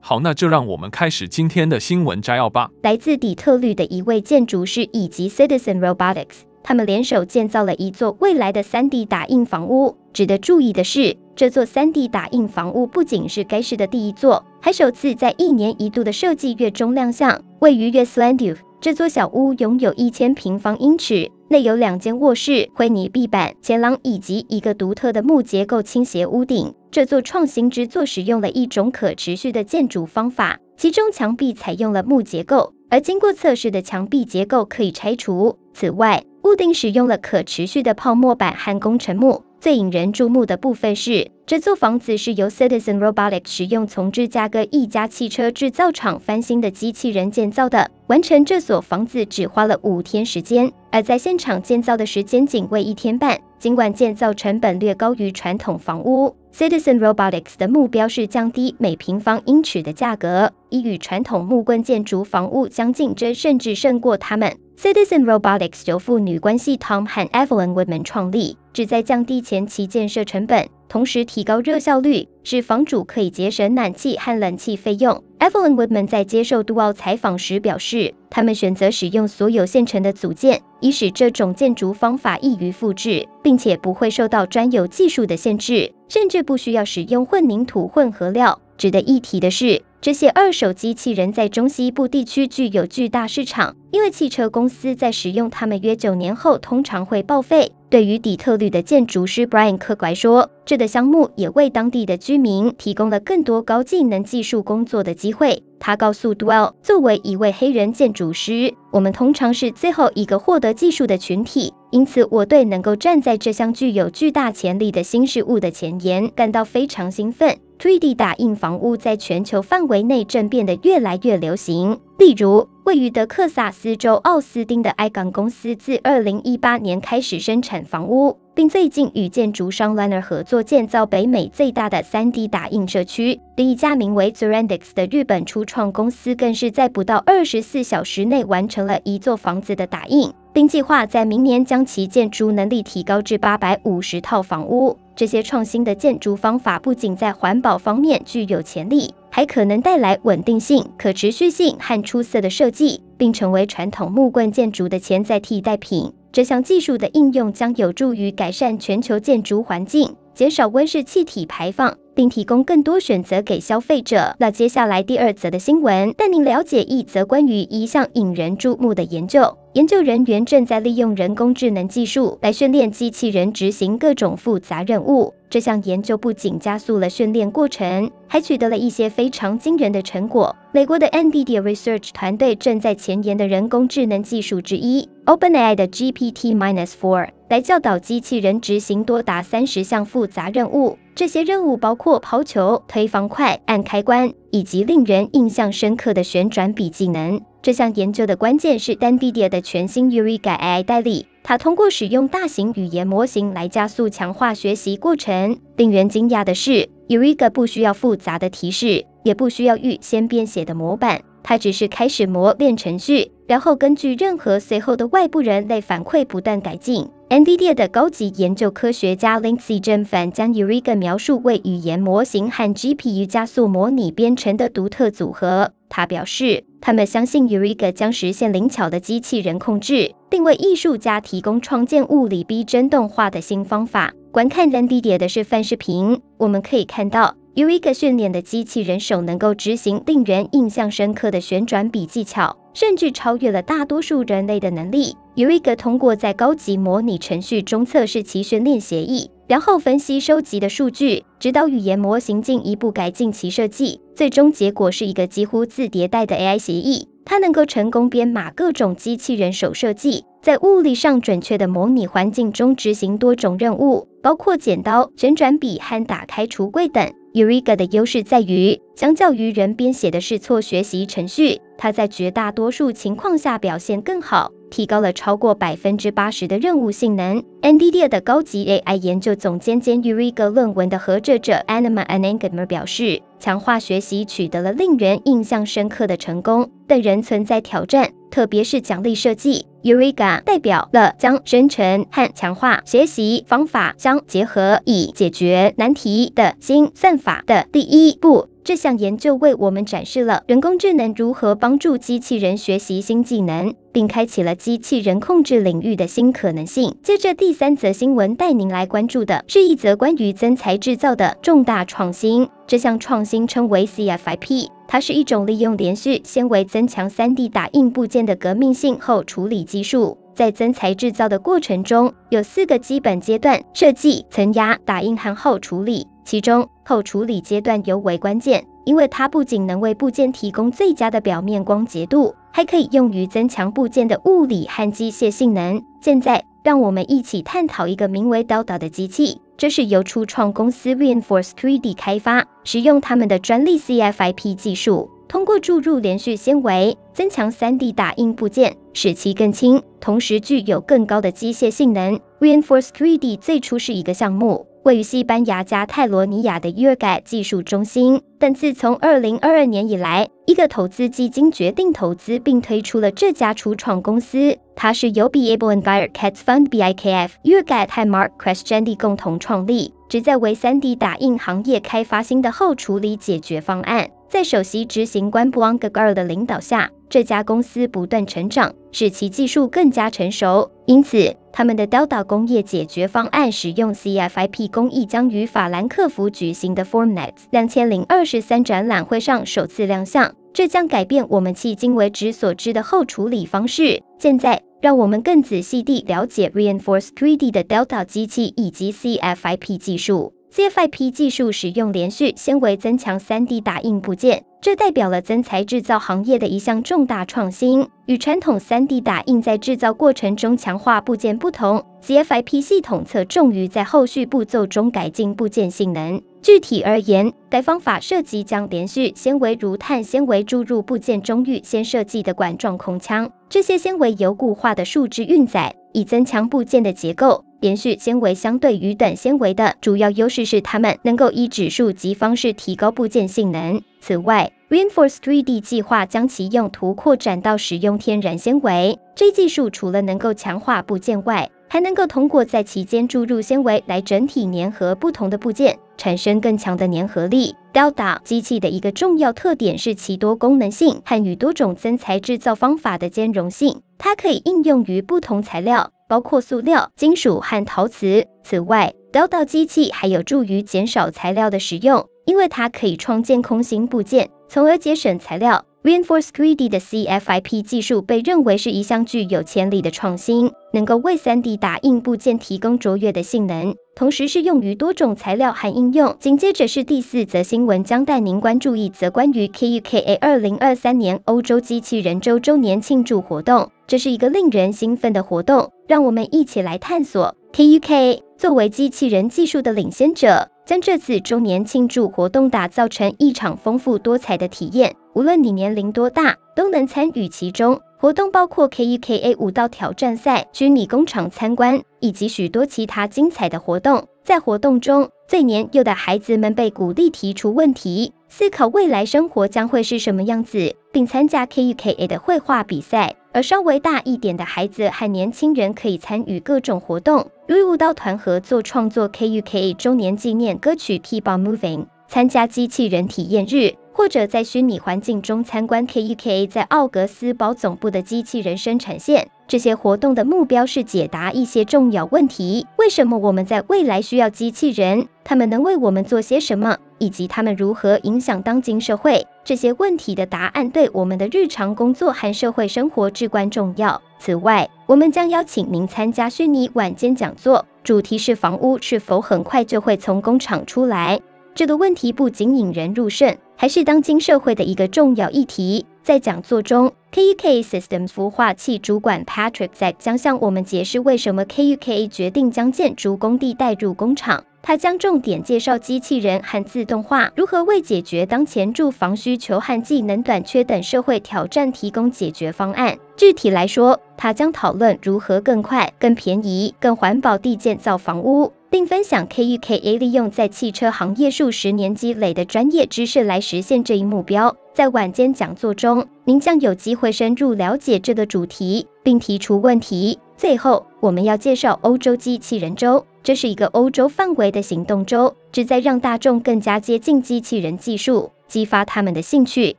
好，那就让我们开始今天的新闻摘要吧。来自底特律的一位建筑师以及 Citizen Robotics，他们联手建造了一座未来的 3D 打印房屋。值得注意的是，这座 3D 打印房屋不仅是该市的第一座，还首次在一年一度的设计月中亮相。位于 Westlandet，这座小屋拥有一千平方英尺，内有两间卧室、灰泥地板、前廊以及一个独特的木结构倾斜屋顶。这座创新之作使用了一种可持续的建筑方法，其中墙壁采用了木结构，而经过测试的墙壁结构可以拆除。此外，屋顶使用了可持续的泡沫板和工程木。最引人注目的部分是，这座房子是由 Citizen Robotics 使用从芝加哥一家汽车制造厂翻新的机器人建造的。完成这所房子只花了五天时间，而在现场建造的时间仅为一天半。尽管建造成本略高于传统房屋，Citizen Robotics 的目标是降低每平方英尺的价格，以与传统木棍建筑房屋相竞争，甚至胜过他们。Citizen Robotics 由父女关系 Tom 和 Evelyn Woodman 创立，旨在降低前期建设成本，同时提高热效率，使房主可以节省暖气和冷气费用。Evelyn Woodman 在接受杜奥采访时表示，他们选择使用所有现成的组件，以使这种建筑方法易于复制，并且不会受到专有技术的限制，甚至不需要使用混凝土混合料。值得一提的是，这些二手机器人在中西部地区具有巨大市场，因为汽车公司在使用它们约九年后通常会报废。对于底特律的建筑师 Brian 科怀说，这个项目也为当地的居民提供了更多高技能技术工作的机会。他告诉 Dwell，作为一位黑人建筑师，我们通常是最后一个获得技术的群体，因此我对能够站在这项具有巨大潜力的新事物的前沿感到非常兴奋。3D 打印房屋在全球范围内正变得越来越流行。例如，位于德克萨斯州奥斯汀的埃港公司自2018年开始生产房屋，并最近与建筑商 Lennar 合作建造北美最大的 3D 打印社区。另一家名为 Zerendix 的日本初创公司更是在不到24小时内完成了一座房子的打印，并计划在明年将其建筑能力提高至850套房屋。这些创新的建筑方法不仅在环保方面具有潜力，还可能带来稳定性、可持续性和出色的设计，并成为传统木棍建筑的潜在替代品。这项技术的应用将有助于改善全球建筑环境，减少温室气体排放，并提供更多选择给消费者。那接下来第二则的新闻，带您了解一则关于一项引人注目的研究。研究人员正在利用人工智能技术来训练机器人执行各种复杂任务。这项研究不仅加速了训练过程，还取得了一些非常惊人的成果。美国的 NVIDIA Research 团队正在前沿的人工智能技术之一 OpenAI 的 GPT-4 来教导机器人执行多达三十项复杂任务。这些任务包括抛球、推方块、按开关，以及令人印象深刻的旋转笔技能。这项研究的关键是 NVIDIA 的全新 Eureka AI 代理，它通过使用大型语言模型来加速强化学习过程。令人惊讶的是，Eureka 不需要复杂的提示，也不需要预先编写的模板，它只是开始磨练程序，然后根据任何随后的外部人类反馈不断改进。NVIDIA 的高级研究科学家 Lindsay Gemfan 将 Eureka 描述为语言模型和 GPU 加速模拟编程的独特组合。他表示，他们相信 Eureka 将实现灵巧的机器人控制，并为艺术家提供创建物理逼真动画的新方法。观看 NVIDIA 的示范视频，我们可以看到 Eureka 训练的机器人手能够执行令人印象深刻的旋转笔技巧，甚至超越了大多数人类的能力。Eureka 通过在高级模拟程序中测试其训练协议。然后分析收集的数据，指导语言模型进一步改进其设计。最终结果是一个几乎自迭代的 AI 协议，它能够成功编码各种机器人手设计，在物理上准确的模拟环境中执行多种任务，包括剪刀、旋转笔和打开橱柜等。Eureka 的优势在于，相较于人编写的试错学习程序它在绝大多数情况下表现更好。提高了超过百分之八十的任务性能。NVIDIA 的高级 AI 研究总监兼 Eureka 论文的合作者 Anima Anandkumar 表示，强化学习取得了令人印象深刻的成功，但仍存在挑战，特别是奖励设计。Eureka 代表了将生成和强化学习方法相结合，以解决难题的新算法的第一步。这项研究为我们展示了人工智能如何帮助机器人学习新技能，并开启了机器人控制领域的新可能性。接着，第三则新闻带您来关注的是一则关于增材制造的重大创新。这项创新称为 CFIP，它是一种利用连续纤维增强 3D 打印部件的革命性后处理技术。在增材制造的过程中，有四个基本阶段：设计、层压、打印和后处理。其中，后处理阶段尤为关键，因为它不仅能为部件提供最佳的表面光洁度，还可以用于增强部件的物理和机械性能。现在，让我们一起探讨一个名为 Delta 的机器，这是由初创公司 Reinforce 3D 开发，使用他们的专利 CFIP 技术，通过注入连续纤维，增强 3D 打印部件，使其更轻，同时具有更高的机械性能。Reinforce 3D 最初是一个项目。位于西班牙加泰罗尼亚的 Urga 技术中心，但自从2022年以来，一个投资基金决定投资并推出了这家初创公司。它是由 Biable and Virecat Fund BIKF、Urga 和 Mark Crescendi 共同创立，旨在为 3D 打印行业开发新的后处理解决方案。在首席执行官 Blanca Gar 的领导下，这家公司不断成长，使其技术更加成熟。因此，他们的 Delta 工业解决方案使用 CFIP 工艺将于法兰克福举行的 Formnext 2023展览会上首次亮相。这将改变我们迄今为止所知的后处理方式。现在，让我们更仔细地了解 Reinforced 3D 的 Delta 机器以及 CFIP 技术。CFIP 技术使用连续纤维增强 3D 打印部件，这代表了增材制造行业的一项重大创新。与传统 3D 打印在制造过程中强化部件不同，CFIP 系统侧重于在后续步骤中改进部件性能。具体而言，该方法涉及将连续纤维如碳纤维注入部件中预先设计的管状空腔，这些纤维由固化的树脂运载，以增强部件的结构。连续纤维相对于短纤维的主要优势是，它们能够以指数级方式提高部件性能。此外，Reinforce 3D 计划将其用途扩展到使用天然纤维。这一技术除了能够强化部件外，还能够通过在其间注入纤维来整体粘合不同的部件，产生更强的粘合力。Delta 机器的一个重要特点是其多功能性和与多种增材制造方法的兼容性，它可以应用于不同材料。包括塑料、金属和陶瓷。此外 dw 机器还有助于减少材料的使用，因为它可以创建空心部件，从而节省材料。Reinforce 3D 的 CFIP 技术被认为是一项具有潜力的创新，能够为 3D 打印部件提供卓越的性能，同时适用于多种材料和应用。紧接着是第四则新闻，将带您关注一则关于 KUKA 2023年欧洲机器人周周年庆祝活动。这是一个令人兴奋的活动，让我们一起来探索。kuk 作为机器人技术的领先者，将这次周年庆祝活动打造成一场丰富多彩的体验。无论你年龄多大，都能参与其中。活动包括 KUKA 舞蹈挑战赛、虚拟工厂参观，以及许多其他精彩的活动。在活动中，最年幼的孩子们被鼓励提出问题，思考未来生活将会是什么样子，并参加 KUKA 的绘画比赛。而稍微大一点的孩子和年轻人可以参与各种活动，如舞蹈团合作创作 KUKA 周年纪念歌曲《Keep On Moving》，参加机器人体验日，或者在虚拟环境中参观 KUKA 在奥格斯堡总部的机器人生产线。这些活动的目标是解答一些重要问题：为什么我们在未来需要机器人？他们能为我们做些什么？以及他们如何影响当今社会？这些问题的答案对我们的日常工作和社会生活至关重要。此外，我们将邀请您参加虚拟晚间讲座，主题是房屋是否很快就会从工厂出来？这个问题不仅引人入胜，还是当今社会的一个重要议题。在讲座中，KUK System 孵化器主管 Patrick Zek 将向我们解释为什么 KUK 决定将建筑工地带入工厂。他将重点介绍机器人和自动化如何为解决当前住房需求和技能短缺等社会挑战提供解决方案。具体来说，他将讨论如何更快、更便宜、更环保地建造房屋，并分享 KUKA 利用在汽车行业数十年积累的专业知识来实现这一目标。在晚间讲座中，您将有机会深入了解这个主题，并提出问题。最后，我们要介绍欧洲机器人周。这是一个欧洲范围的行动周，旨在让大众更加接近机器人技术，激发他们的兴趣，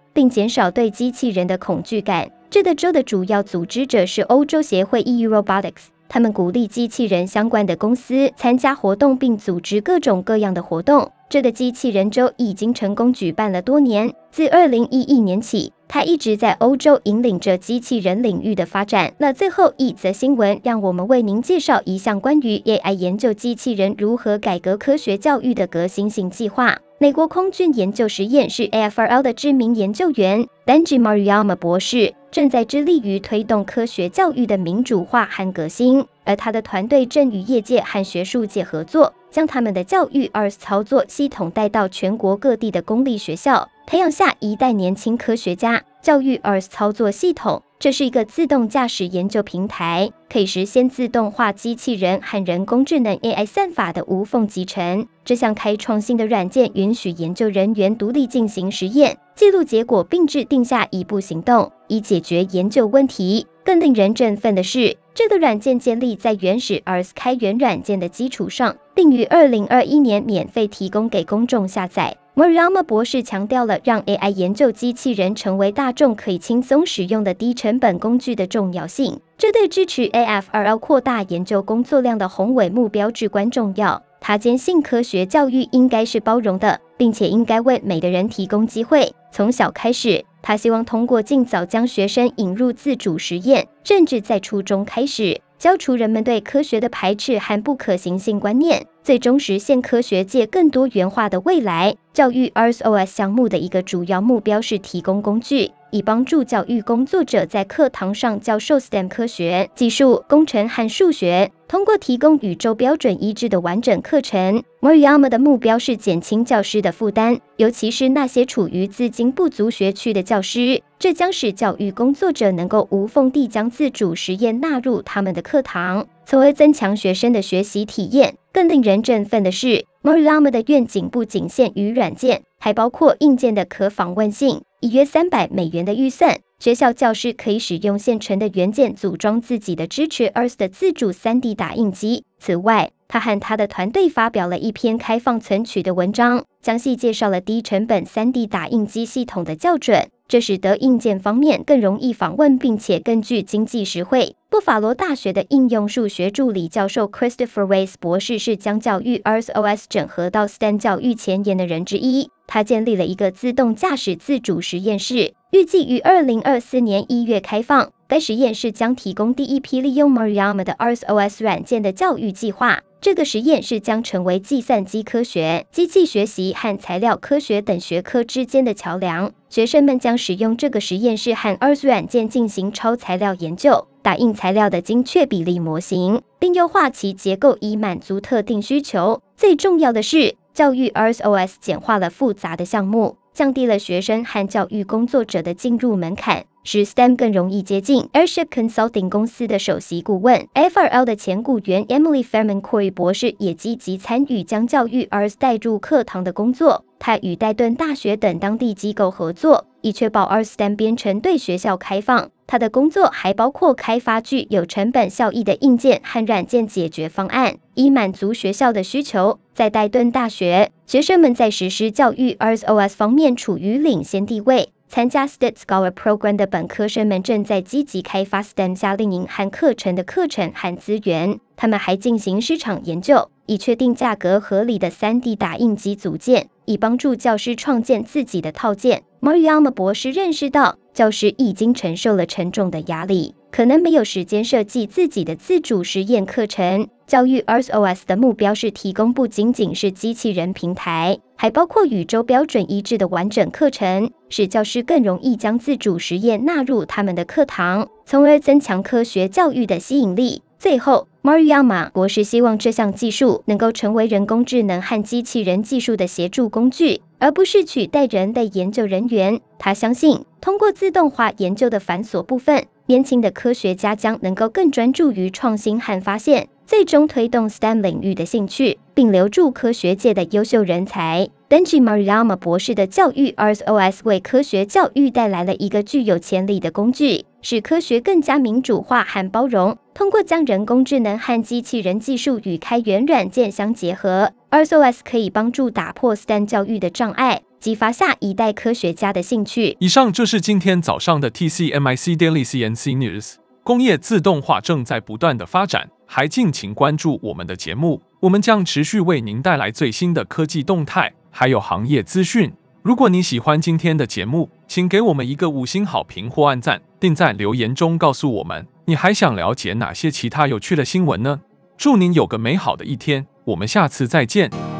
并减少对机器人的恐惧感。这个周的主要组织者是欧洲协会 EU Robotics，他们鼓励机器人相关的公司参加活动，并组织各种各样的活动。这个机器人周已经成功举办了多年，自2011年起。他一直在欧洲引领着机器人领域的发展。那最后一则新闻，让我们为您介绍一项关于 AI 研究机器人如何改革科学教育的革新性计划。美国空军研究实验室 AFRL 的知名研究员 Denji Maruyama 博士，正在致力于推动科学教育的民主化和革新，而他的团队正与业界和学术界合作，将他们的教育 Earth 操作系统带到全国各地的公立学校。培养下一代年轻科学家。教育 Earth 操作系统，这是一个自动驾驶研究平台，可以实现自动化机器人和人工智能 AI 算法的无缝集成。这项开创性的软件允许研究人员独立进行实验，记录结果，并制定下一步行动，以解决研究问题。更令人振奋的是，这个软件建立在原始 ARS 开源软件的基础上，并于2021年免费提供给公众下载。M o r i a m a 博士强调了让 AI 研究机器人成为大众可以轻松使用的低成本工具的重要性，这对支持 AFRL 扩大研究工作量的宏伟目标至关重要。他坚信科学教育应该是包容的，并且应该为每个人提供机会。从小开始，他希望通过尽早将学生引入自主实验，甚至在初中开始。消除人们对科学的排斥和不可行性观念，最终实现科学界更多元化的未来。教育 ArsOS 项目的一个主要目标是提供工具，以帮助教育工作者在课堂上教授 STEM 科学、技术、工程和数学。通过提供宇宙标准一致的完整课程，Maruyama 的目标是减轻教师的负担，尤其是那些处于资金不足学区的教师。这将使教育工作者能够无缝地将自主实验纳入他们的课堂，从而增强学生的学习体验。更令人振奋的是，Maruyama 的愿景不仅限于软件，还包括硬件的可访问性。以约三百美元的预算，学校教师可以使用现成的元件组装自己的支持 Earth 的自主 3D 打印机。此外，他和他的团队发表了一篇开放存取的文章，详细介绍了低成本 3D 打印机系统的校准。这使得硬件方面更容易访问，并且更具经济实惠。布法罗大学的应用数学助理教授 Christopher Weiss 博士是将教育 ArsOS 整合到 STEM 教育前沿的人之一。他建立了一个自动驾驶自主实验室，预计于二零二四年一月开放。该实验室将提供第一批利用 Maruyama 的 ArsOS 软件的教育计划。这个实验室将成为计算机科学、机器学习和材料科学等学科之间的桥梁。学生们将使用这个实验室和 ARS 软件进行超材料研究，打印材料的精确比例模型，并优化其结构以满足特定需求。最重要的是，教育 ArsOS 简化了复杂的项目，降低了学生和教育工作者的进入门槛。使 STEM 更容易接近。Airship Consulting 公司的首席顾问，FRL 的前雇员 Emily Fairman Corey 博士也积极参与将教育 ARS 带入课堂的工作。他与戴顿大学等当地机构合作，以确保 ARS STEM 编程对学校开放。他的工作还包括开发具有成本效益的硬件和软件解决方案，以满足学校的需求。在戴顿大学，学生们在实施教育 ArsOS 方面处于领先地位。参加 STED Scholar Program 的本科生们正在积极开发 STEM 夏令营和课程的课程和资源。他们还进行市场研究，以确定价格合理的 3D 打印机组件，以帮助教师创建自己的套件。Mariama 博士认识到，教师已经承受了沉重的压力，可能没有时间设计自己的自主实验课程。教育 EarthOS 的目标是提供不仅仅是机器人平台，还包括宇宙标准一致的完整课程，使教师更容易将自主实验纳入他们的课堂，从而增强科学教育的吸引力。最后，Maruyama 博士希望这项技术能够成为人工智能和机器人技术的协助工具，而不是取代人的研究人员。他相信，通过自动化研究的繁琐部分，年轻的科学家将能够更专注于创新和发现。最终推动 STEM 领域的兴趣，并留住科学界的优秀人才。Denji Maruyama 博士的教育 EarthOS 为科学教育带来了一个具有潜力的工具，使科学更加民主化和包容。通过将人工智能和机器人技术与开源软件相结合，EarthOS 可以帮助打破 STEM 教育的障碍，激发下一代科学家的兴趣。以上就是今天早上的 TCMIC 电力 CNC News。工业自动化正在不断的发展。还敬请关注我们的节目，我们将持续为您带来最新的科技动态，还有行业资讯。如果你喜欢今天的节目，请给我们一个五星好评或按赞，并在留言中告诉我们你还想了解哪些其他有趣的新闻呢？祝您有个美好的一天，我们下次再见。